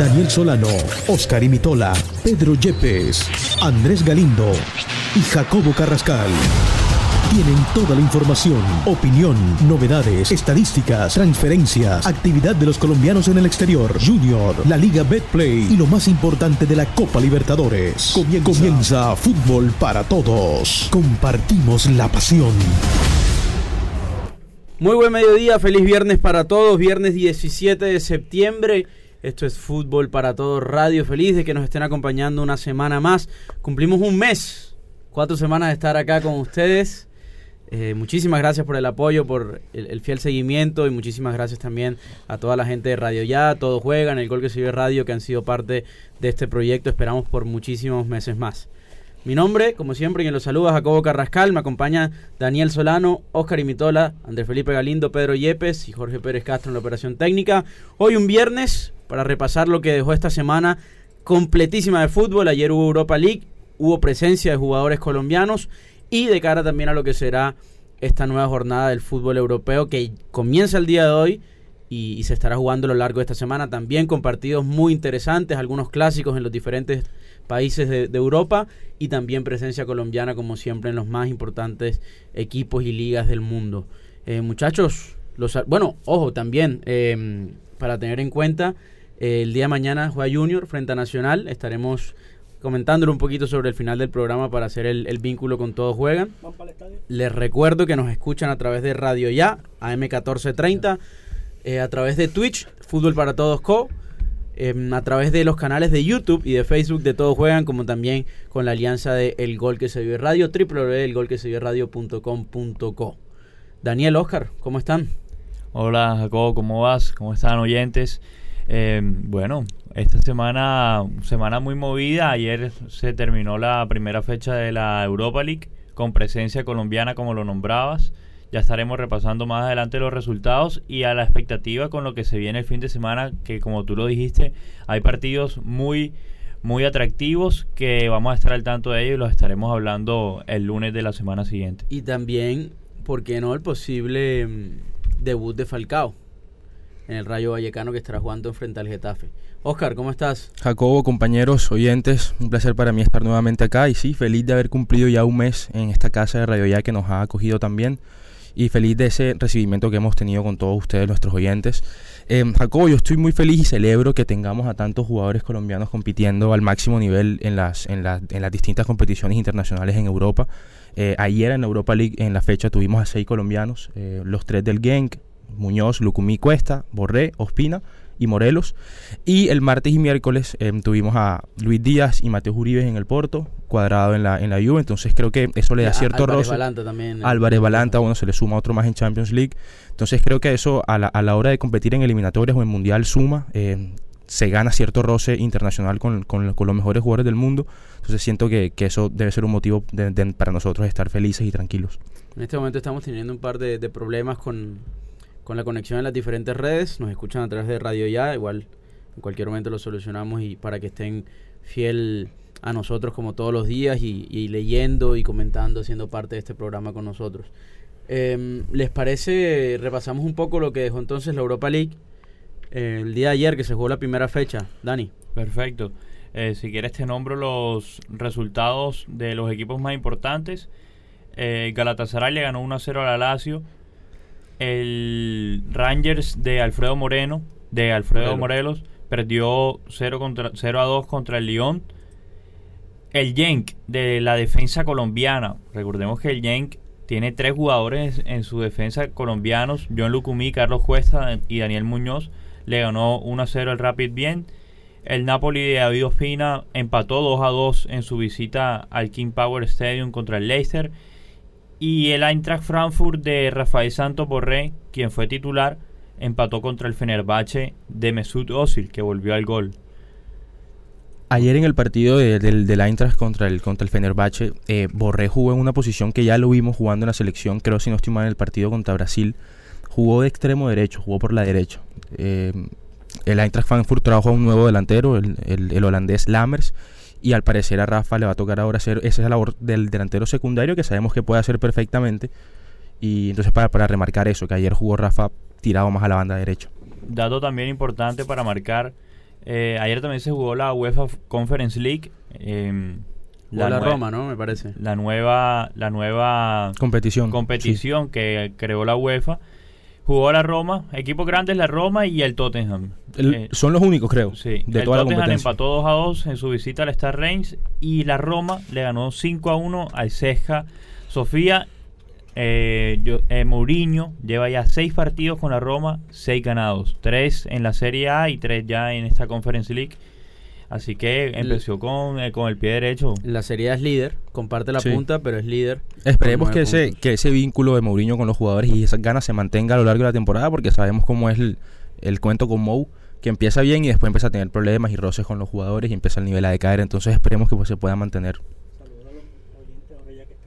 Daniel Solano, Oscar Imitola, Pedro Yepes, Andrés Galindo y Jacobo Carrascal. Tienen toda la información, opinión, novedades, estadísticas, transferencias, actividad de los colombianos en el exterior, Junior, la Liga Betplay y lo más importante de la Copa Libertadores. Comienza, Comienza Fútbol para Todos. Compartimos la pasión. Muy buen mediodía, feliz viernes para todos, viernes 17 de septiembre. Esto es Fútbol para Todos Radio. Feliz de que nos estén acompañando una semana más. Cumplimos un mes, cuatro semanas de estar acá con ustedes. Eh, muchísimas gracias por el apoyo, por el, fiel seguimiento y muchísimas gracias también a toda la gente de Radio Ya, Todos Juegan, el Gol que se Radio, que han sido parte de este proyecto. Esperamos por muchísimos meses más. Mi nombre, como siempre, quien los saluda, Jacobo Carrascal. Me acompaña Daniel Solano, Oscar Imitola, Andrés Felipe Galindo, Pedro Yepes y Jorge Pérez Castro en la operación técnica. Hoy un viernes para repasar lo que dejó esta semana completísima de fútbol. Ayer hubo Europa League, hubo presencia de jugadores colombianos y de cara también a lo que será esta nueva jornada del fútbol europeo que comienza el día de hoy y, se estará jugando a lo largo de esta semana también con partidos muy interesantes, algunos clásicos en los diferentes países de, Europa y también presencia colombiana como siempre en los más importantes equipos y ligas del mundo. Eh, muchachos, los, bueno, ojo también, em, para tener en cuenta, eh, el día de mañana juega Junior frente a Nacional, estaremos comentándolo un poquito sobre el final del programa para hacer el, vínculo con Todos Juegan. Les recuerdo que nos escuchan a través de Radio Ya, AM1430, eh, a través de Twitch, Fútbol para Todos Co., em, a través de los canales de YouTube y de Facebook de Todos Juegan, como también con la alianza de El Gol que se vive radio, www.elgolquesevive.radio.co. Daniel, Oscar, ¿cómo están? Hola Jacobo, ¿cómo vas? ¿Cómo están oyentes? Em, bueno, esta semana, semana muy movida. Ayer se terminó la primera fecha de la Europa League con presencia colombiana, como lo nombrabas. Ya estaremos repasando más adelante los resultados y a la expectativa con lo que se viene el fin de semana, que como tú lo dijiste, hay partidos muy, muy atractivos que vamos a estar al tanto de ellos y los estaremos hablando el lunes de la semana siguiente. Y también, ¿por qué no el posible mm, debut de Falcao? en el Rayo Vallecano que estará jugando frente al Getafe. Oscar, ¿cómo estás? Jacobo, compañeros, oyentes, un placer para mí estar nuevamente acá y sí, feliz de haber cumplido ya un mes en esta casa de Radio Ya que nos ha acogido también y feliz de ese recibimiento que hemos tenido con todos ustedes, nuestros oyentes. Eh, Jacobo, yo estoy muy feliz y celebro que tengamos a tantos jugadores colombianos compitiendo al máximo nivel en las, en, las distintas competiciones internacionales en Europa. Eh, ayer en Europa League, en la fecha, tuvimos a seis colombianos, eh, los tres del Genk, Muñoz, Lucumí Cuesta, Borré, Ospina y Morelos. Y el martes y miércoles em, tuvimos a Luis Díaz y Mateo Uribe en el Porto, cuadrado en la, en la Juve. Entonces creo que eso le da cierto Álvarez Balanta también. Álvarez Balanta, bueno, se le suma otro más en Champions League. Entonces creo que eso a la, a la hora de competir en eliminatorias o en Mundial suma. Em, se gana cierto roce internacional con, con, los mejores jugadores del mundo. Entonces siento que, que eso debe ser un motivo para nosotros estar felices y tranquilos. En este momento estamos teniendo un par de, de problemas con, con la conexión en las diferentes redes. Nos escuchan a través de Radio Ya, igual en cualquier momento lo solucionamos y para que estén fiel a nosotros como todos los días y, leyendo y comentando, siendo parte de este programa con nosotros. Em, ¿Les parece? Repasamos un poco lo que dejó entonces la Europa League eh, el día de ayer que se jugó la primera fecha. Dani. Perfecto. Eh, si quieres te nombro los resultados de los equipos más importantes. Eh, Galatasaray le ganó 1-0 al Lazio el Rangers de Alfredo Moreno, de Alfredo Morelos, perdió 0, contra, 0 a 2 contra el Lyon. El Genk de la defensa colombiana, recordemos que el Genk tiene tres jugadores en su defensa colombianos, John Lucumí, Carlos Cuesta y Daniel Muñoz, le ganó 1 a 0 al Rapid Bien. El Napoli de David Ospina empató 2 a 2 en su visita al King Power Stadium contra el Leicester y el Eintracht Frankfurt de Rafael Santos Borré, quien fue titular, empató contra el Fenerbahce de Mesut Özil, que volvió al gol. Ayer en el partido del, Eintracht contra el, contra el Fenerbahce, eh, Borré jugó en una posición que ya lo vimos jugando en la selección, creo si no estoy mal, en el partido contra Brasil. Jugó de extremo derecho, jugó por la derecha. Eh, el Eintracht Frankfurt trabajó a un nuevo delantero, el, el, holandés Lammers, y al parecer a Rafa le va a tocar ahora hacer esa labor del delantero secundario que sabemos que puede hacer perfectamente. Y entonces para, para remarcar eso, que ayer jugó Rafa tirado más a la banda derecha. Dato también importante para marcar, eh, ayer también se jugó la UEFA Conference League. Eh, la, Roma, ¿no? Me parece. La nueva, la nueva competición, competición que creó la UEFA. Jugó la Roma, equipos grandes la Roma y el Tottenham. Eh, son los únicos, creo. Sí, de el toda Tottenham la empató 2 a 2 en su visita al Star Reims y la Roma le ganó 5 a 1 al Ceja Sofía. Eh, yo, eh, Mourinho lleva ya 6 partidos con la Roma, 6 ganados, 3 en la Serie A y 3 ya en esta Conference League. Así que empezó con, eh, con el pie derecho. La serie es líder, comparte la punta, pero es líder. Esperemos que ese, que ese vínculo de Mourinho con los jugadores y esas ganas se mantenga a lo largo de la temporada, porque sabemos cómo es el, cuento con Mou, que empieza bien y después empieza a tener problemas y roces con los jugadores y empieza el nivel a decaer. Entonces esperemos que pues, se pueda mantener.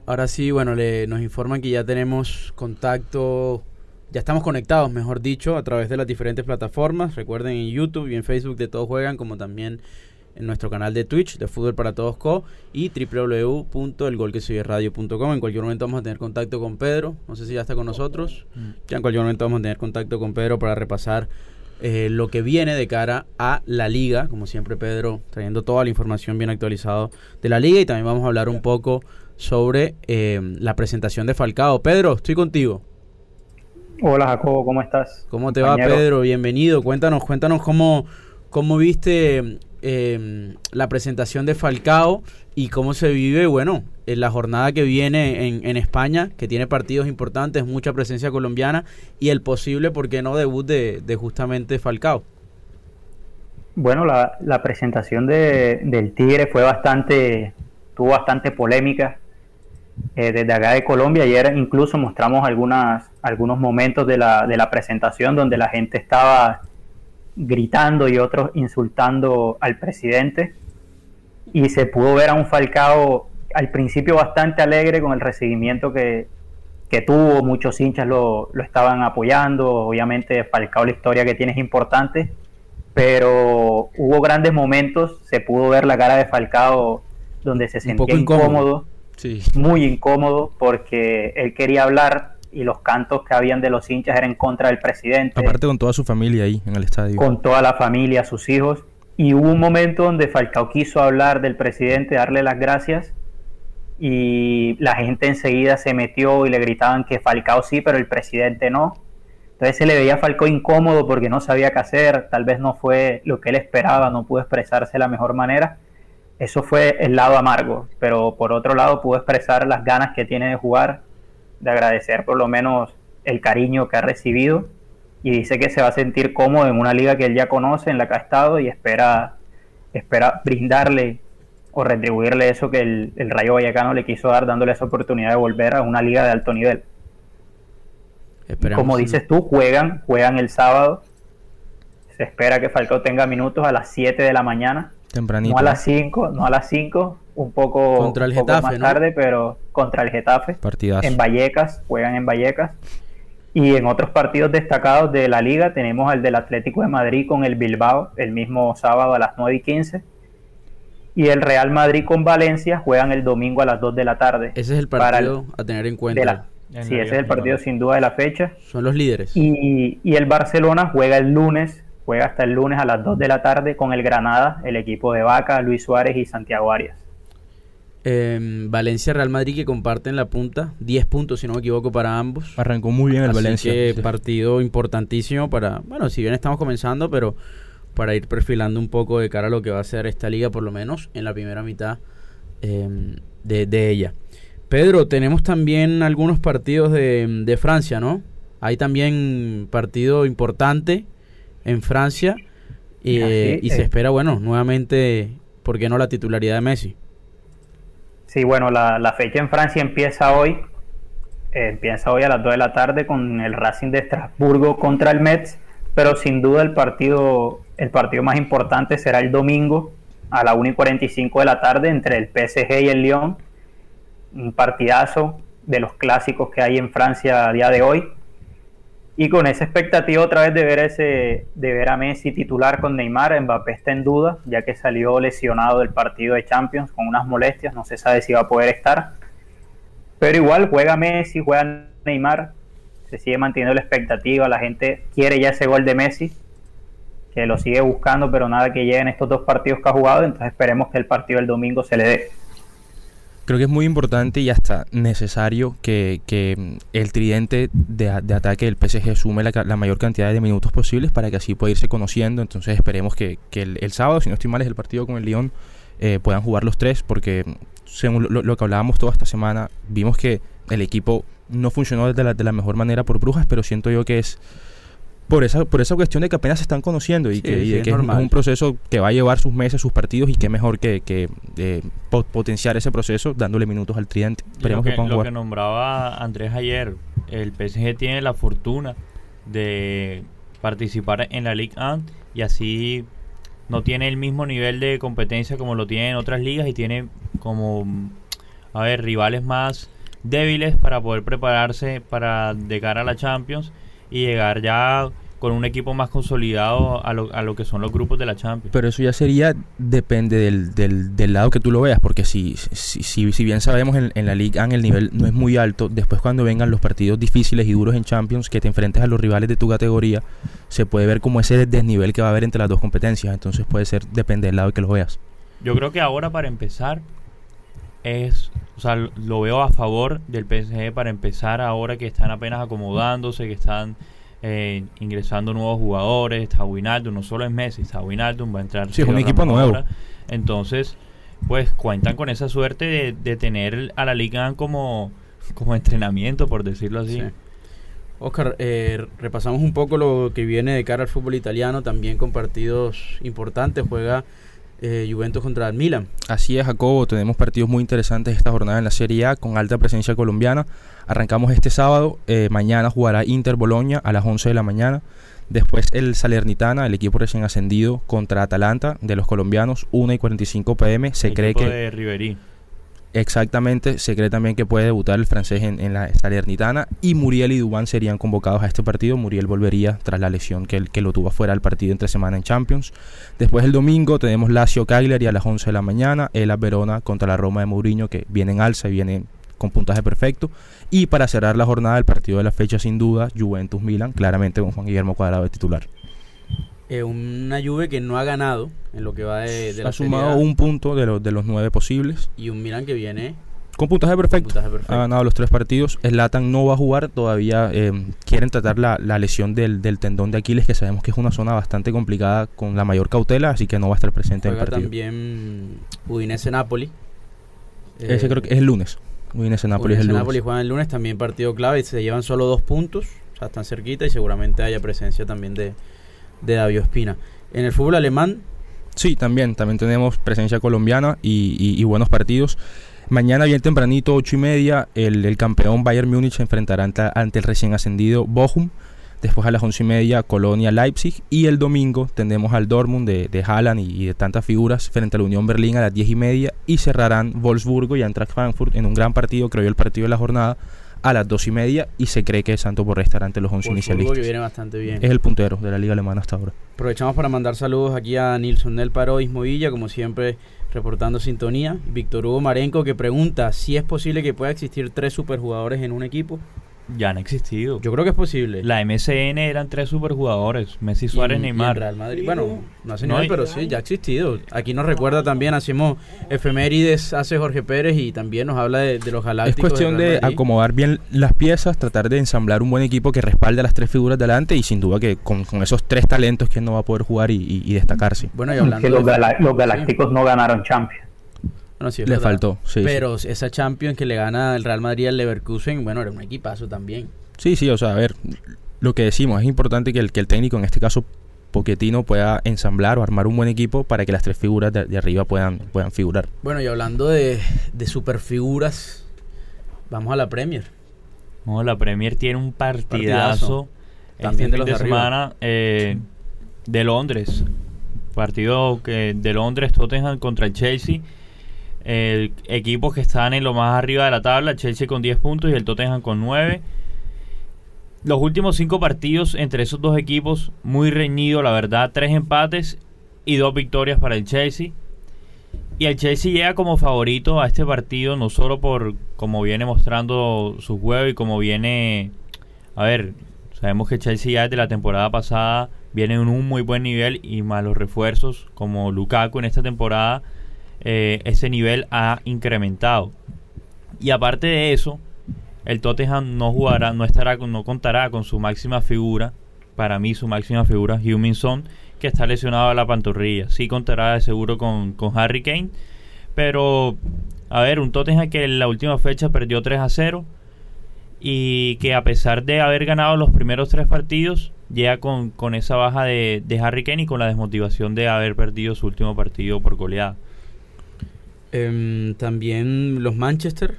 Ahora sí, bueno, le, nos informan que ya tenemos contacto ya estamos conectados, mejor dicho, a través de las diferentes plataformas. Recuerden en YouTube y en Facebook de Todos Juegan, como también en nuestro canal de Twitch de Fútbol para Todos Co y www.elgolquesoyerradio.com. En cualquier momento vamos a tener contacto con Pedro. No sé si ya está con nosotros. Mm. Ya en cualquier momento vamos a tener contacto con Pedro para repasar eh, lo que viene de cara a la liga. Como siempre, Pedro trayendo toda la información bien actualizada de la liga y también vamos a hablar un poco sobre eh, la presentación de Falcao. Pedro, estoy contigo. Hola Jacobo, ¿cómo estás? ¿Cómo te va Pedro? Bienvenido. Cuéntanos, cuéntanos cómo, cómo viste Em, la presentación de Falcao y cómo se vive, bueno, en la jornada que viene en, España, que tiene partidos importantes, mucha presencia colombiana y el posible, ¿por qué no?, debut de, justamente Falcao. Bueno, la, presentación de, del Tigre fue bastante, tuvo bastante polémica. Eh, desde acá de Colombia, ayer incluso mostramos algunas, algunos momentos de la, de la presentación donde la gente estaba gritando y otros insultando al presidente. Y se pudo ver a un Falcao al principio bastante alegre con el recibimiento que, tuvo, muchos hinchas lo, estaban apoyando, obviamente Falcao la historia que tiene es importante, pero hubo grandes momentos, se pudo ver la cara de Falcao donde se sentía incómodo, muy incómodo, porque él quería hablar y los cantos que habían de los hinchas eran en contra del presidente. Aparte con toda su familia ahí en el estadio. Con toda la familia, sus hijos. Y hubo un momento donde Falcao quiso hablar del presidente, darle las gracias y la gente enseguida se metió y le gritaban que Falcao sí, pero el presidente no. Entonces se le veía a Falcao incómodo porque no sabía qué hacer, tal vez no fue lo que él esperaba, no pudo expresarse de la mejor manera. Eso fue el lado amargo, pero por otro lado pudo expresar las ganas que tiene de jugar de agradecer por lo menos el cariño que ha recibido y dice que se va a sentir cómodo en una liga que él ya conoce, en la que ha estado y espera, espera brindarle o retribuirle eso que el, Rayo Vallecano le quiso dar dándole esa oportunidad de volver a una liga de alto nivel. Como dices tú, juegan, juegan el sábado. Se espera que Falcao tenga minutos a las 7 de la mañana. Tempranito. No a las 5, no a las 5, un poco, contra el Getafe, más tarde, pero contra el Getafe. En Vallecas, juegan en Vallecas. Y en otros partidos destacados de la liga tenemos el del Atlético de Madrid con el Bilbao, el mismo sábado a las 9 y 15. Y el Real Madrid con Valencia juegan el domingo a las 2 de la tarde. Ese es el partido a tener en cuenta. sí, ese es el partido sin duda de la fecha. Son los líderes. Y, y el Barcelona juega el lunes, juega hasta el lunes a las 2 de la tarde con el Granada, el equipo de Vaca, Luis Suárez y Santiago Arias. Em, Valencia Real Madrid que comparten la punta, 10 puntos si no me equivoco para ambos. Arrancó muy bien el Así Valencia. Que partido importantísimo para, bueno, si bien estamos comenzando, pero para ir perfilando un poco de cara a lo que va a ser esta liga, por lo menos en la primera mitad em, de, ella. Pedro, tenemos también algunos partidos de, Francia, ¿no? Hay también partido importante en Francia eh, y se espera, bueno, nuevamente, ¿por qué no la titularidad de Messi? Sí, bueno, la, fecha en Francia empieza hoy. Eh, empieza hoy a las 2 de la tarde con el Racing de Estrasburgo contra el Metz, pero sin duda el partido, el partido más importante será el domingo a la 1 y 45 de la tarde entre el PSG y el Lyon. Un partidazo de los clásicos que hay en Francia a día de hoy. Y con esa expectativa otra vez de ver, ese, de ver a Messi titular con Neymar, Mbappé está en duda, ya que salió lesionado del partido de Champions con unas molestias, no se sabe si va a poder estar. Pero igual juega Messi, juega Neymar, se sigue manteniendo la expectativa, la gente quiere ya ese gol de Messi, que lo sigue buscando, pero nada que llegue en estos dos partidos que ha jugado, entonces esperemos que el partido del domingo se le dé. Creo que es muy importante y hasta necesario que, el tridente de, de, ataque del PSG sume la, la, mayor cantidad de minutos posibles para que así pueda irse conociendo. Entonces esperemos que, el, sábado, si no estoy mal, es el partido con el Lyon, eh, puedan jugar los tres porque según lo, lo, que hablábamos toda esta semana, vimos que el equipo no funcionó de la, de la mejor manera por Brujas, pero siento yo que es por esa, por esa cuestión de que apenas se están conociendo y Sí, que, y sí, de es que es, normal. un proceso que va a llevar sus meses, sus partidos y qué mejor que, que eh, po- potenciar ese proceso dándole minutos al tridente. Lo Esperemos que, que, lo que nombraba Andrés ayer, el PSG tiene la fortuna de participar en la Ligue 1 y así no tiene el mismo nivel de competencia como lo tiene en otras ligas y tiene como, a ver, rivales más débiles para poder prepararse para de cara a la Champions y llegar ya con un equipo más consolidado a lo, a lo que son los grupos de la Champions. Pero eso ya sería, depende del, del, del lado que tú lo veas, porque si, si, si, si bien sabemos en, en la Liga el nivel no es muy alto, después cuando vengan los partidos difíciles y duros en Champions, que te enfrentes a los rivales de tu categoría, se puede ver como ese desnivel que va a haber entre las dos competencias, entonces puede ser, depende del lado que lo veas. Yo creo que ahora para empezar es, o sea, lo veo a favor del PSG para empezar ahora que están apenas acomodándose, que están eh, ingresando nuevos jugadores, está Wijnaldum, no solo es Messi, está Wijnaldum, va a entrar Sí, es un equipo nuevo. ahora. Entonces, pues cuentan con esa suerte de, de tener a la Liga como, como entrenamiento, por decirlo así. Sí. Oscar, eh, repasamos un poco lo que viene de cara al fútbol italiano, también con partidos importantes. Juega eh, Juventus contra el Milan. Así es, Jacobo, tenemos partidos muy interesantes esta jornada en la Serie A con alta presencia colombiana. Arrancamos este sábado, eh, mañana jugará Inter Boloña a las 11 de la mañana. Después el Salernitana, el equipo recién ascendido, contra Atalanta de los colombianos, 1 y 45 pm. Se El cree que de Ribery. Exactamente, se cree también que puede debutar el francés en, la Salernitana y Muriel y Dubán serían convocados a este partido. Muriel volvería tras la lesión que, que lo tuvo fuera del partido entre semana en Champions. Después el domingo tenemos Lazio Cagliari a las 11 de la mañana, Elas Verona contra la Roma de Mourinho que viene en alza y viene con puntaje perfecto. Y para cerrar la jornada, el partido de la fecha sin duda, Juventus Milan, claramente con Juan Guillermo Cuadrado de titular. Eh, una Juve que no ha ganado en lo que va de, de la ha Serie sumado un punto de los, de los nueve posibles. y un Milan que viene Con puntaje perfecto. puntaje perfecto. Ha ganado los tres partidos. Slatan no va a jugar. Todavía eh, quieren tratar la, la lesión del, del tendón de Aquiles, que sabemos que es una zona bastante complicada con la mayor cautela, así que no va a estar presente en el partido. también Udinese Napoli. Ese creo que es el lunes. Udinese Nápoles es el lunes. Napoli juegan el lunes, también partido clave, y se llevan solo dos puntos, o sea, están cerquita y seguramente haya presencia también de, de David Espina. En el fútbol alemán, Sí, también, también tenemos presencia colombiana y, buenos partidos. Mañana bien tempranito, ocho y media, el, campeón Bayern Múnich se enfrentará ante, el recién ascendido Bochum. Después a las once y media, Colonia Leipzig. Y el domingo tendremos al Dortmund de, de Haaland y, de tantas figuras frente a la Unión Berlín a las diez y media. Y cerrarán Wolfsburgo y Eintracht Frankfurt en un gran partido, creo yo el partido de la jornada, a las dos y media. Y se cree que Santos Borré estará ante los once Wolfsburgo, inicialistas. que viene bastante bien. Es el puntero de la liga alemana hasta ahora. Aprovechamos para mandar saludos aquí a Nilson Del Paro Ismo Villa, como siempre reportando sintonía. Víctor Hugo Marenco que pregunta si es posible que pueda existir tres superjugadores en un equipo. Ya han existido. Yo creo que es posible. La MSN eran tres superjugadores, Messi, Suárez, Y- Neymar. Real Madrid. Bueno, no hace No, nivel, pero sí, ya ha existido. Aquí nos recuerda también, hacemos efemérides, hace Jorge Pérez y también nos habla de, de los Es galácticos. cuestión del Real de acomodar bien las piezas, tratar de ensamblar un buen equipo que respalde a las tres figuras delante y sin duda que con, con esos tres talentos que no va a poder jugar y, y- y destacarse. Bueno, y hablando que los, de- gala- los galácticos no ganaron Champions. Bueno, sí, es Le verdad. faltó, sí, Pero esa Champions que le gana el Real Madrid al Leverkusen, bueno, era un equipazo también. Sí, sí, o sea, a ver, lo que decimos, es importante que el, que el técnico, en este caso Pochettino, pueda ensamblar o armar un buen equipo para que las tres figuras de, de arriba puedan, puedan figurar. Bueno, y hablando de, de superfiguras, vamos a la Premier. No, la Premier tiene un partidazo. Partidazo. También este de los fin de semana eh, de Londres. partido que de Londres, Tottenham contra el Chelsea. El, equipos que están en lo más arriba de la tabla, Chelsea con 10 puntos y el Tottenham con 9. Los últimos 5 partidos entre esos dos equipos, muy reñido, la verdad, 3 empates y 2 victorias para el Chelsea. Y el Chelsea llega como favorito a este partido, no solo por como viene mostrando su juego y como viene... A ver, sabemos que Chelsea ya desde la temporada pasada viene en un muy buen nivel y más los refuerzos como Lukaku en esta temporada, eh, ese nivel ha incrementado. Y aparte de eso, el Tottenham no jugará, no estará, no contará con su máxima figura, para mí su máxima figura, Huminson, que está lesionado a la pantorrilla. Sí contará de seguro con, con Harry Kane, pero a ver, un Tottenham que en la última fecha perdió 3 a 0 y que a pesar de haber ganado los primeros tres partidos, llega con, con esa baja de, de, Harry Kane y con la desmotivación de haber perdido su último partido por goleada. Eh, también los Manchester.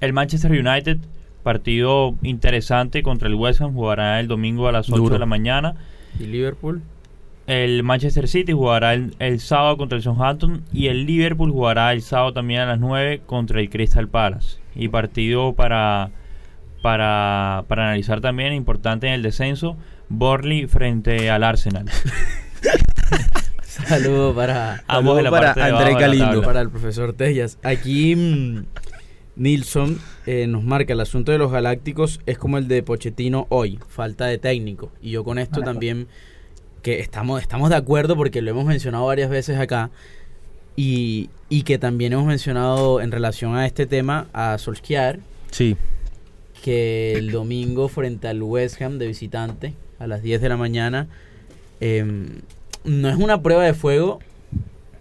El Manchester United, partido interesante contra el West Ham, jugará el domingo a las 8 Duro. de la mañana. ¿Y Liverpool? El Manchester City jugará el, el, sábado contra el Southampton y el Liverpool jugará el sábado también a las 9 contra el Crystal Palace. Y partido para, para, para analizar también, importante en el descenso, Borley frente al Arsenal. Saludo para, Ambos saludo para André Galindo, para el profesor Tellas. Aquí mmm, Nilsson eh, nos marca el asunto de los galácticos es como el de Pochettino hoy, falta de técnico. Y yo con esto también que estamos, estamos de acuerdo porque lo hemos mencionado varias veces acá y, y que también hemos mencionado en relación a este tema a Solskjaer. Sí. Que el domingo frente al West Ham de visitante a las 10 de la mañana eh, no es una prueba de fuego,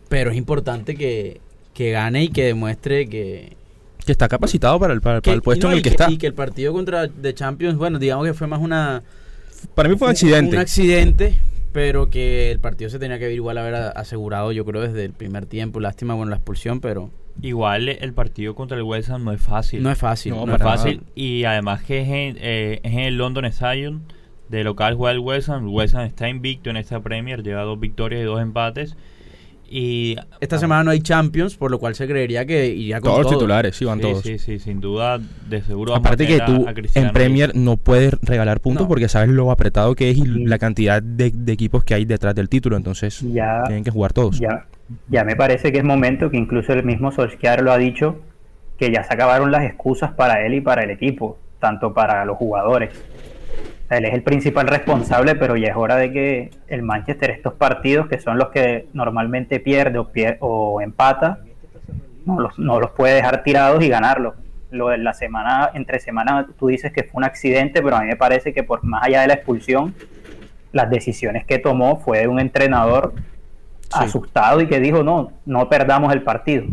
pero es importante que, que gane y que demuestre que, que está capacitado para el, para, que, para el puesto no, en el que, que, está. Y que el partido contra The Champions, bueno, digamos que fue más una... Para mí fue un accidente. Un accidente, pero que el partido se tenía que igual haber asegurado, yo creo, desde el primer tiempo. Lástima, bueno, la expulsión, pero... Igual el partido contra el West Ham no es fácil. No es fácil. No, no es fácil. Nada. Y además que es en, eh, es en el London Stadium. De local juega el West Ham. El West Ham está invicto en esta Premier. Lleva dos victorias y dos empates. Y esta semana no hay Champions, por lo cual se creería que iría con todos todo. los titulares, sí van sí, todos. Sí, sí, sin duda, de seguro. Aparte que tú en Premier no puedes regalar puntos no. porque sabes lo apretado que es y sí. la cantidad de, de, equipos que hay detrás del título, entonces ya, tienen que jugar todos. Ya, ya me parece que es momento que incluso el mismo Solskjaer lo ha dicho que ya se acabaron las excusas para él y para el equipo, tanto para los jugadores. Él es el principal responsable, pero ya es hora de que el Manchester, estos partidos que son los que normalmente pierde o, empata, no los, no los puede dejar tirados y ganarlos. Lo de la semana, entre semana, tú dices que fue un accidente, pero a mí me parece que por más allá de la expulsión, las decisiones que tomó fue de un entrenador sí. asustado y que dijo, no, no perdamos el partido.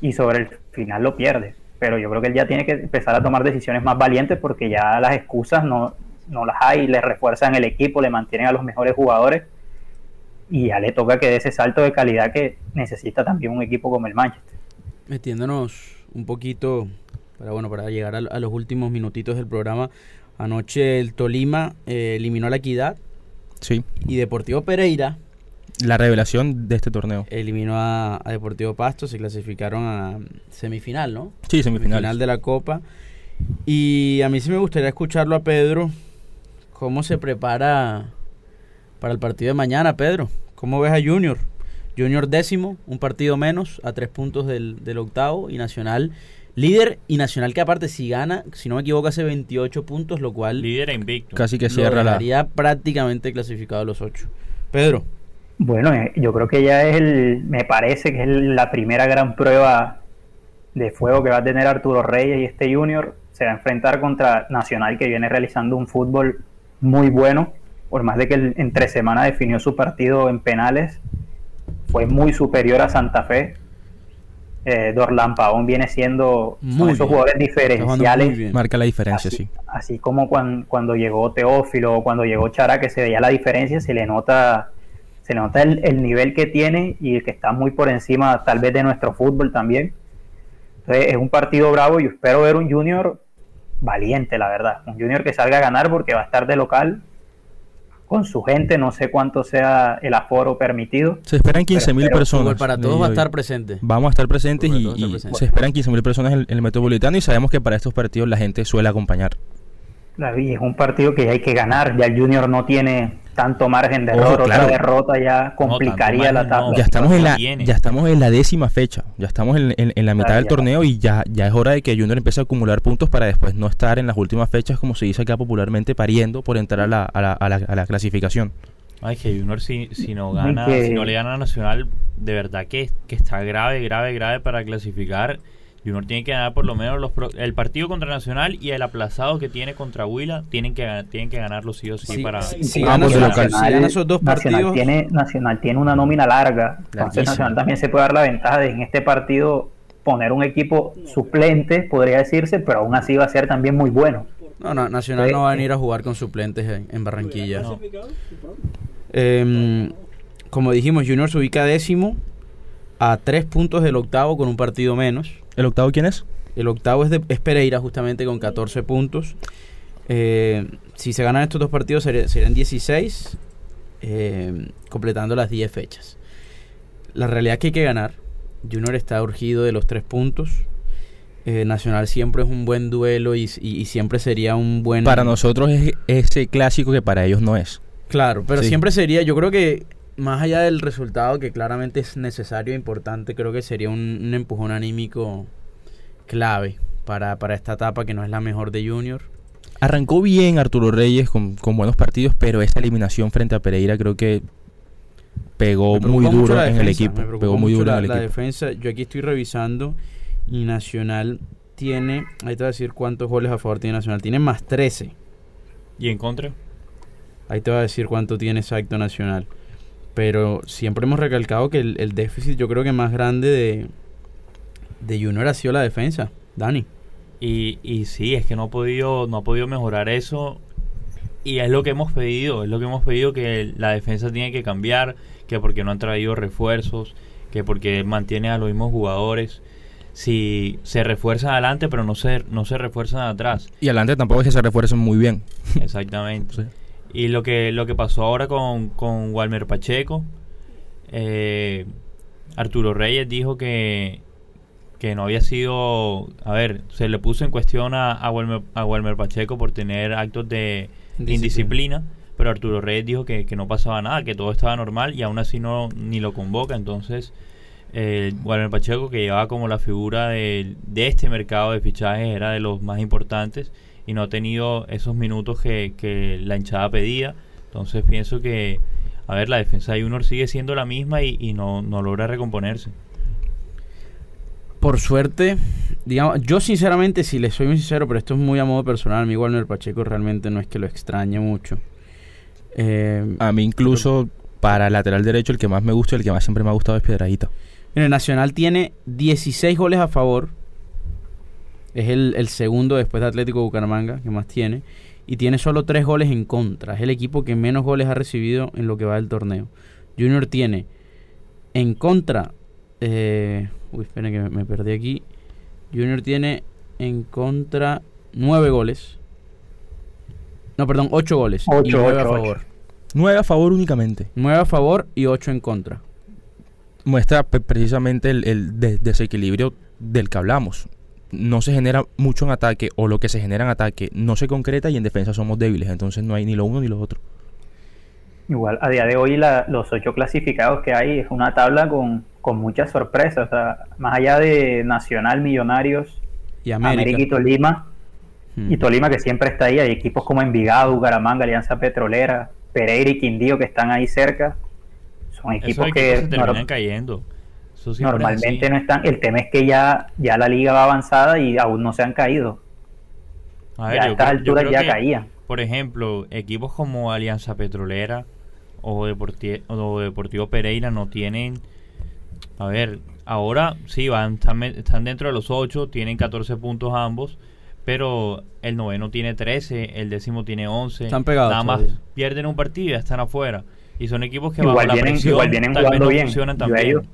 Y sobre el final lo pierde pero yo creo que él ya tiene que empezar a tomar decisiones más valientes porque ya las excusas no, no las hay, le refuerzan el equipo, le mantienen a los mejores jugadores y ya le toca que dé ese salto de calidad que necesita también un equipo como el Manchester. Metiéndonos un poquito, para bueno, para llegar a, a los últimos minutitos del programa, anoche el Tolima eh, eliminó a la Equidad sí. y Deportivo Pereira la revelación de este torneo. Eliminó a, a, Deportivo Pasto, se clasificaron a semifinal, ¿no? Sí, semifinal. Final de la Copa. Y a mí sí me gustaría escucharlo a Pedro. ¿Cómo se prepara para el partido de mañana, Pedro? ¿Cómo ves a Junior? Junior décimo, un partido menos, a tres puntos del, del octavo. Y Nacional líder. Y Nacional que aparte si gana, si no me equivoco, hace 28 puntos, lo cual... Líder e invicto. Casi que cierra la... prácticamente clasificado a los ocho. Pedro. Bueno, eh, yo creo que ya es el, me parece que es la primera gran prueba de fuego que va a tener Arturo Reyes y este Junior. Se va a enfrentar contra Nacional que viene realizando un fútbol muy bueno, por más de que el, entre semana definió su partido en penales, fue muy superior a Santa Fe. Eh, Dorlan Pavón viene siendo muy esos jugadores diferenciales. Marca la diferencia, así, sí. Así como cuando, cuando llegó Teófilo o cuando llegó Chara, que se veía la diferencia, se le nota se nota el, el, nivel que tiene y que está muy por encima tal vez de nuestro fútbol también. Entonces es un partido bravo y espero ver un junior valiente, la verdad. Un junior que salga a ganar porque va a estar de local con su gente, no sé cuánto sea el aforo permitido. Se esperan 15 mil personas. Para todos va a estar presente. Vamos a estar presentes y, se esperan 15 mil personas en el, Metropolitano y sabemos que para estos partidos la gente suele acompañar. Y es un partido que hay que ganar, ya el Junior no tiene tanto margen de error, otra derrota ya complicaría la tabla. Ya estamos en la, ya estamos en la décima fecha, ya estamos en, en, la mitad del torneo y ya, ya es hora de que Junior empiece a acumular puntos para después no estar en las últimas fechas, como se dice acá popularmente, pariendo por entrar a la, a la, a la, a la clasificación. Ay, que Junior si, si no gana, si no le gana a Nacional, de verdad que, que está grave, grave, grave para clasificar Junior tiene que ganar por lo menos los el partido contra Nacional y el aplazado que tiene contra Huila tienen que tienen que ganarlo sí o sí, para si, gana, esos dos Nacional tiene Nacional tiene una nómina larga entonces Nacional también se puede dar la ventaja de en este partido poner un equipo suplente podría decirse pero aún así va a ser también muy bueno. No, no Nacional no va a venir a jugar con suplentes en, Barranquilla. Em, como dijimos Junior se ubica décimo a tres puntos del octavo con un partido menos ¿El octavo quién es? El octavo es, de, Pereira, justamente con 14 puntos. Eh, si se ganan estos dos partidos serían 16, eh, completando las 10 fechas. La realidad es que hay que ganar. Junior está urgido de los tres puntos. Eh, Nacional siempre es un buen duelo y, siempre sería un buen... Para nosotros es ese clásico que para ellos no es. Claro, pero siempre sería, yo creo que más allá del resultado que claramente es necesario e importante, creo que sería un, empujón anímico clave para, esta etapa que no es la mejor de Junior. Arrancó bien Arturo Reyes con, buenos partidos, pero esa eliminación frente a Pereira creo que pegó muy duro en el equipo. Pegó muy duro en el la defensa, yo aquí estoy revisando y Nacional tiene, ahí te voy a decir cuántos goles a favor tiene Nacional, tiene más 13. ¿Y en contra? Ahí te voy a decir cuánto tiene exacto Nacional. Pero siempre hemos recalcado que el, déficit yo creo que más grande de, de Junior ha sido la defensa, Dani. Y, y sí, es que no ha podido, no ha podido mejorar eso. Y es lo que hemos pedido, es lo que hemos pedido que la defensa tiene que cambiar, que porque no han traído refuerzos, que porque mantiene a los mismos jugadores si se refuerzan adelante pero no se, no se refuerzan atrás. Y adelante tampoco es que se refuercen muy bien. Exactamente. Y lo que, lo que pasó ahora con, con Walmer Pacheco, eh, Arturo Reyes dijo que, que no había sido, a ver, se le puso en cuestión a, a, Walmer, Pacheco por tener actos de indisciplina, pero Arturo Reyes dijo que, que, no pasaba nada, que todo estaba normal y aún así no ni lo convoca, entonces eh, Walmer Pacheco que llevaba como la figura de, de este mercado de fichajes era de los más importantes y no ha tenido esos minutos que, la hinchada pedía. Entonces pienso que, a ver, la defensa de Junior sigue siendo la misma y, no, logra recomponerse. Por suerte, digamos, yo sinceramente, si le soy muy sincero, pero esto es muy a modo personal, a mí el Pacheco realmente no es que lo extrañe mucho. Eh, a mí incluso para lateral derecho el que más me gusta y el que más siempre me ha gustado es Piedradita. el Nacional tiene 16 goles a favor es el, segundo después de Atlético Bucaramanga, que más tiene. Y tiene solo tres goles en contra. Es el equipo que menos goles ha recibido en lo que va del torneo. Junior tiene en contra. Eh, uy, esperen que me, perdí aquí. Junior tiene en contra nueve goles. No, perdón, ocho goles. y nueve a favor. Nueve a favor únicamente. Nueve a favor y ocho en contra. Muestra precisamente el, el desequilibrio del que hablamos no se genera mucho en ataque o lo que se genera en ataque no se concreta y en defensa somos débiles, entonces no hay ni lo uno ni lo otro. Igual, a día de hoy los ocho clasificados que hay es una tabla con, muchas sorpresas, más allá de Nacional, Millonarios, y América, y Tolima, y hmm. Tolima que siempre está ahí, hay equipos como Envigado, Bucaramanga, Alianza Petrolera, Pereira y Quindío que están ahí cerca, son equipos, que se terminan cayendo Normalmente no están. El tema es que ya, ya la liga va avanzada y aún no se han caído. A ya a estas alturas ya caían. Por ejemplo, equipos como Alianza Petrolera o, o Deportivo Pereira no tienen. A ver, ahora sí, van, están, están dentro de los 8, tienen 14 puntos ambos pero el noveno tiene 13, el décimo tiene 11. Están pegados. Nada más pierden un partido y ya están afuera. Y son equipos que igual vienen, igual vienen jugando bien. también.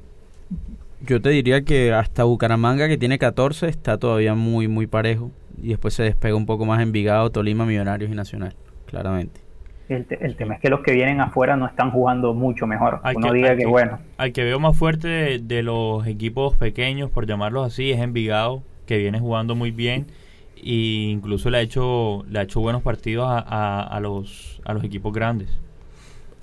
Yo te diría que hasta Bucaramanga, que tiene 14, está todavía muy, muy parejo. Y después se despega un poco más Envigado, Tolima, Millonarios y Nacional, claramente. El, tema es que los que vienen afuera no están jugando mucho mejor. Uno diga que, bueno. Al que veo más fuerte de, los equipos pequeños, por llamarlos así, es Envigado, que viene jugando muy bien e incluso le ha hecho le ha hecho buenos partidos a, a, los a los equipos grandes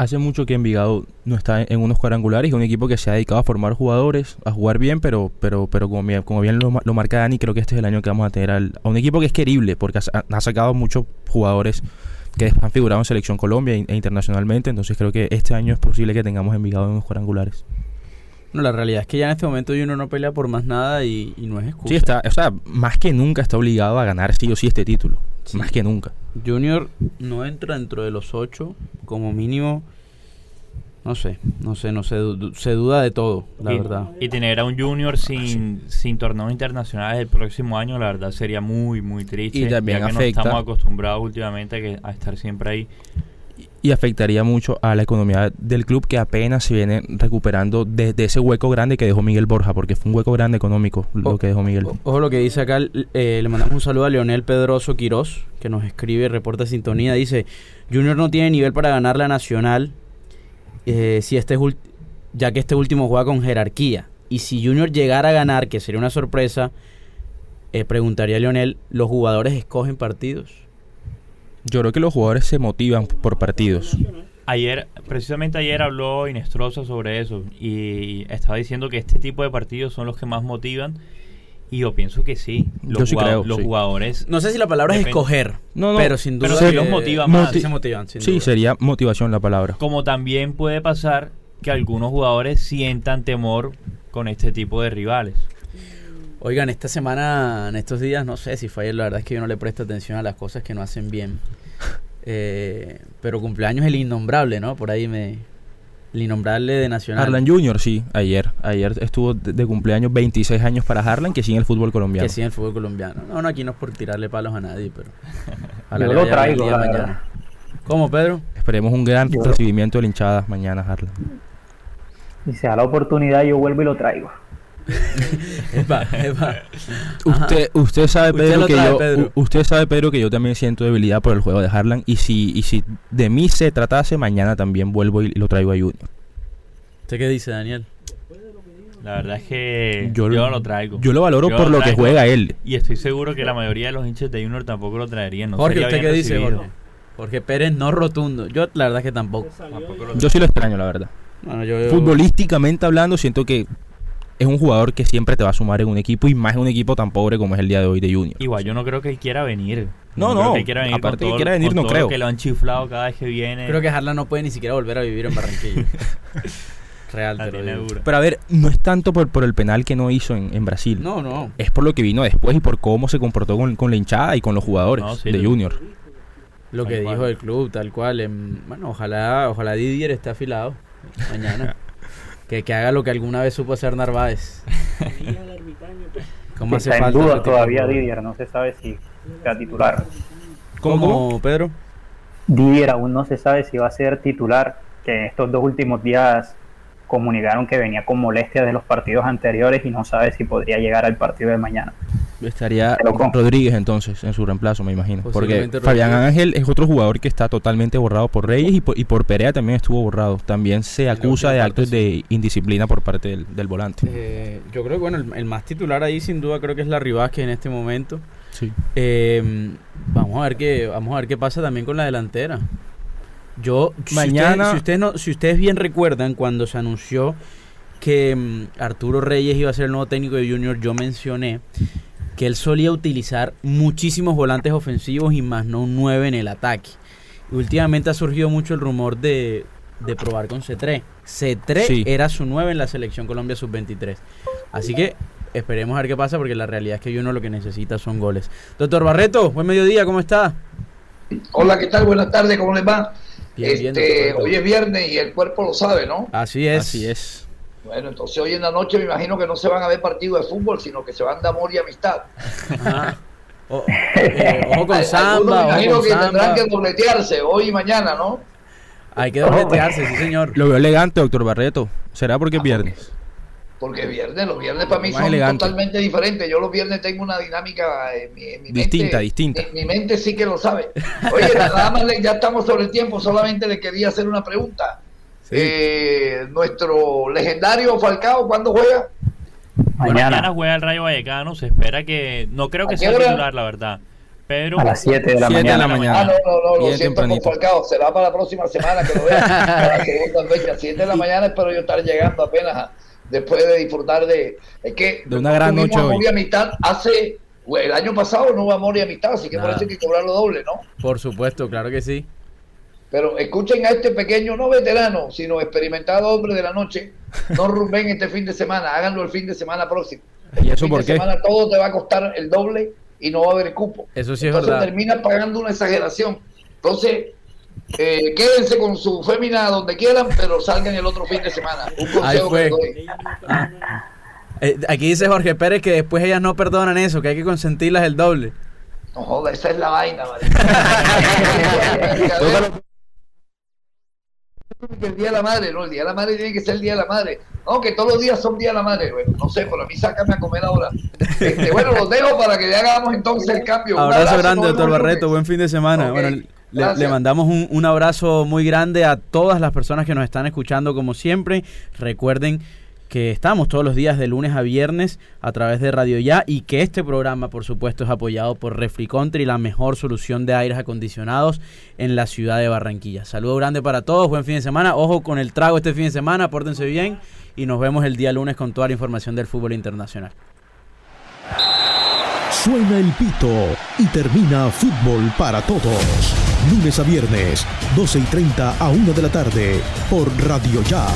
hace mucho que Envigado no está en unos cuadrangulares, es un equipo que se ha dedicado a formar jugadores, a jugar bien, pero pero pero como bien, lo, marca Dani, creo que este es el año que vamos a tener a un equipo que es querible, porque ha, sacado muchos jugadores que han figurado en Selección Colombia e, internacionalmente, entonces creo que este año es posible que tengamos Envigado en unos cuadrangulares. No, la realidad es que ya en este momento uno no pelea por más nada y, no es excusa. Sí, está, o sea, más que nunca está obligado a ganar sí o sí este título. Más que nunca. Junior no entra dentro de los ocho, como mínimo no sé, no sé, no sé, se duda de todo, la verdad. Y tener a un junior sin, sin torneos internacionales el próximo año, la verdad sería muy, muy triste. Y también ya que no estamos acostumbrados últimamente a, estar siempre ahí. Y afectaría mucho a la economía del club que apenas se viene recuperando de, ese hueco grande que dejó Miguel Borja, porque fue un hueco grande económico lo que dejó Miguel. Ojo lo que dice acá, eh, le mandamos un saludo a Leonel Pedroso Quirós, que nos escribe, reporta sintonía, dice, Junior no tiene nivel para ganar la Nacional, eh, si este ya que este último juega con jerarquía. Y si Junior llegara a ganar, que sería una sorpresa, eh, preguntaría a Leonel, ¿los jugadores escogen partidos? Yo creo que los jugadores se motivan por partidos. Ayer, precisamente ayer habló Inestrosa sobre eso y estaba diciendo que este tipo de partidos son los que más motivan y yo pienso que sí. Los, yo creo, los jugadores. No sé si la palabra es escoger. No, pero sin duda. Pero los motiva más. se motivan, sí, sería motivación la palabra. Como también puede pasar que algunos jugadores sientan temor con este tipo de rivales. Oigan, esta semana, en estos días, no sé si fue ayer, la verdad es que yo no le presto atención a las cosas que no hacen bien. Eh, pero cumpleaños el innombrable, ¿no? Por ahí me, el innombrable de Nacional. Harlan Junior, sí, ayer. Ayer estuvo de, cumpleaños 26 años para Harlan, que sigue el fútbol colombiano. Que sigue el fútbol colombiano. No, no, aquí no es por tirarle palos a nadie, pero. Yo lo traigo. mañana. ¿Cómo, Pedro? Esperemos un gran recibimiento de la hinchada mañana, Harlan. Y se da la oportunidad, yo vuelvo y lo traigo. Usted, usted sabe, Pedro, que yo, usted sabe, Pedro, que yo también siento debilidad por el juego de Harlan. Y si, y si de mí se tratase, mañana también vuelvo y lo traigo a Junior. ¿Usted qué dice, Daniel? La verdad es que yo, lo traigo. Yo lo valoro por lo, que juega él. Y estoy seguro que la mayoría de los hinchas de Junior tampoco lo traerían. No Jorge, ¿usted qué dice, Jorge? Jorge Pérez no rotundo. Yo la verdad es que tampoco. yo sí lo extraño, la verdad. Futbolísticamente hablando, siento que es un jugador que siempre te va a sumar en un equipo y más en un equipo tan pobre como es el día de hoy de Junior. Igual, yo no creo que él quiera venir. No, no, que quiera venir aparte que quiera venir, no creo. que lo han chiflado cada vez que viene. Creo que Harlan no puede ni siquiera volver a vivir en Barranquilla. Real, Pero a ver, no es tanto por, por el penal que no hizo en, Brasil. No, no. Es por lo que vino después y por cómo se comportó con, con la hinchada y con los jugadores de Junior. Lo que dijo el club, tal cual. bueno, ojalá, ojalá Didier esté afilado mañana. Que, que, haga lo que alguna vez supo hacer Narváez. ¿Cómo hace está falta en duda todavía Didier, no se sabe si sea titular. ¿Cómo, Pedro? Didier aún no se sabe si va a ser titular, que estos dos últimos días comunicaron que venía con molestias de los partidos anteriores y no sabe si podría llegar al partido de mañana. Estaría Rodríguez entonces en su reemplazo, me imagino. Porque Fabián Ángel es otro jugador que está totalmente borrado por Reyes y por, Perea también estuvo borrado. También se acusa de actos de indisciplina por parte del, volante. Eh, yo creo que bueno, el, más titular ahí sin duda creo que es la Rivasque en este momento. Sí. Eh, vamos a ver qué vamos a ver qué pasa también con la delantera. Yo, mañana. Si, ustedes, no, si ustedes bien recuerdan, cuando se anunció que mm, Arturo Reyes iba a ser el nuevo técnico de Junior, yo mencioné que él solía utilizar muchísimos volantes ofensivos y más no un 9 en el ataque. Y últimamente ha surgido mucho el rumor de, probar con C3. C3 era su 9 en la selección Colombia sub-23. Así que esperemos a ver qué pasa porque la realidad es que Junior lo que necesita son goles. Doctor Barreto, buen mediodía, ¿cómo está? Hola, ¿qué tal? Buenas tardes, ¿cómo les va? Este, hoy es viernes y el cuerpo lo sabe, ¿no? Así es. Así es. Bueno, entonces hoy en la noche me imagino que no se van a ver partidos de fútbol, sino que se van de amor y amistad. Eh, ojo con samba. me imagino que tendrán que dobletearse hoy y mañana, ¿no? Hay que dobletearse, sí, señor. Lo veo elegante, doctor Barreto. ¿Será porque es viernes? Porque viernes, los viernes para mí son totalmente diferentes. Yo los viernes tengo una dinámica en mi, distinta, distinta. mi mente sí que lo sabe. Oye, nada más ya estamos sobre el tiempo, solamente le quería hacer una pregunta. Eh, nuestro legendario Falcao, ¿cuándo juega? Mañana. juega el Rayo Vallecano, se espera que, no creo que sea titular, la verdad. Pero a las 7 de la mañana. Ah, no, no, no, lo siento con Falcao, será para la próxima semana que lo vea. para la segunda fecha, 7 de la mañana espero yo estar llegando apenas después de disfrutar de. Es que. De una gran noche. Amor y amistad hace. El año pasado no hubo amor y amistad, así que por eso hay que cobrarlo doble, ¿no? Por supuesto, claro que sí. Pero escuchen a este pequeño, no veterano, sino experimentado hombre de la noche. No rumben este fin de semana, háganlo el fin de semana próximo. ¿Y eso por qué? semana todo te va a costar el doble y no va a haber cupo. Eso sí es verdad. termina pagando una exageración. Entonces, eh, quédense con su fémina donde quieran, pero salgan el otro fin de semana. Un consejo que doy. Eh, aquí dice Jorge Pérez que después ellas no perdonan eso, que hay que consentirlas el doble. No joda, esa es la vaina, el día de la madre, no, el día de la madre tiene que ser el día de la madre. No, que todos los días son día de la madre, bueno, no sé, pero a mí sácame a comer ahora. Este, bueno, los dejo para que le hagamos entonces el cambio. Abrazo, grande, doctor Barreto, buen fin de semana. Bueno, le, mandamos un, un abrazo muy grande a todas las personas que nos están escuchando como siempre. Recuerden que estamos todos los días de lunes a viernes a través de Radio Ya y que este programa, por supuesto, es apoyado por Refri Country, la mejor solución de aires acondicionados en la ciudad de Barranquilla. Saludo grande para todos, buen fin de semana. Ojo con el trago este fin de semana, pórtense bien y nos vemos el día lunes con toda la información del fútbol internacional. Suena el pito y termina fútbol para todos. Lunes a viernes, 12 y 30 a 1 de la tarde por Radio Ya.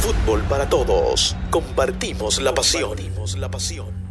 Fútbol para todos. Compartimos la pasión. la pasión.